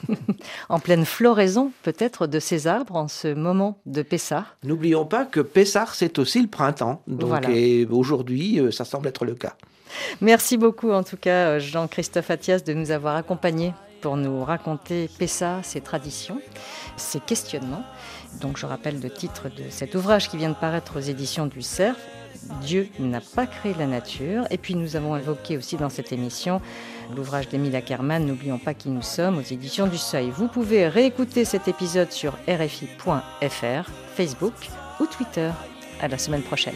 en pleine floraison, peut-être, de ces arbres en ce moment de Pessah. N'oublions pas que Pessah, c'est aussi le printemps. Donc, et aujourd'hui, euh, ça semble être le cas. Merci beaucoup, en tout cas, euh, Jean-Christophe Attias, de nous avoir accompagnés pour nous raconter Pessah, ses traditions, ses questionnements. Donc, je rappelle le titre de cet ouvrage qui vient de paraître aux éditions du Cerf. Dieu n'a pas créé la nature. Et puis nous avons évoqué aussi dans cette émission L'ouvrage d'Émile Ackerman, N'oublions pas qui nous sommes, aux éditions du Seuil. Vous pouvez réécouter cet épisode sur RFI.fr, Facebook ou Twitter. À la semaine prochaine.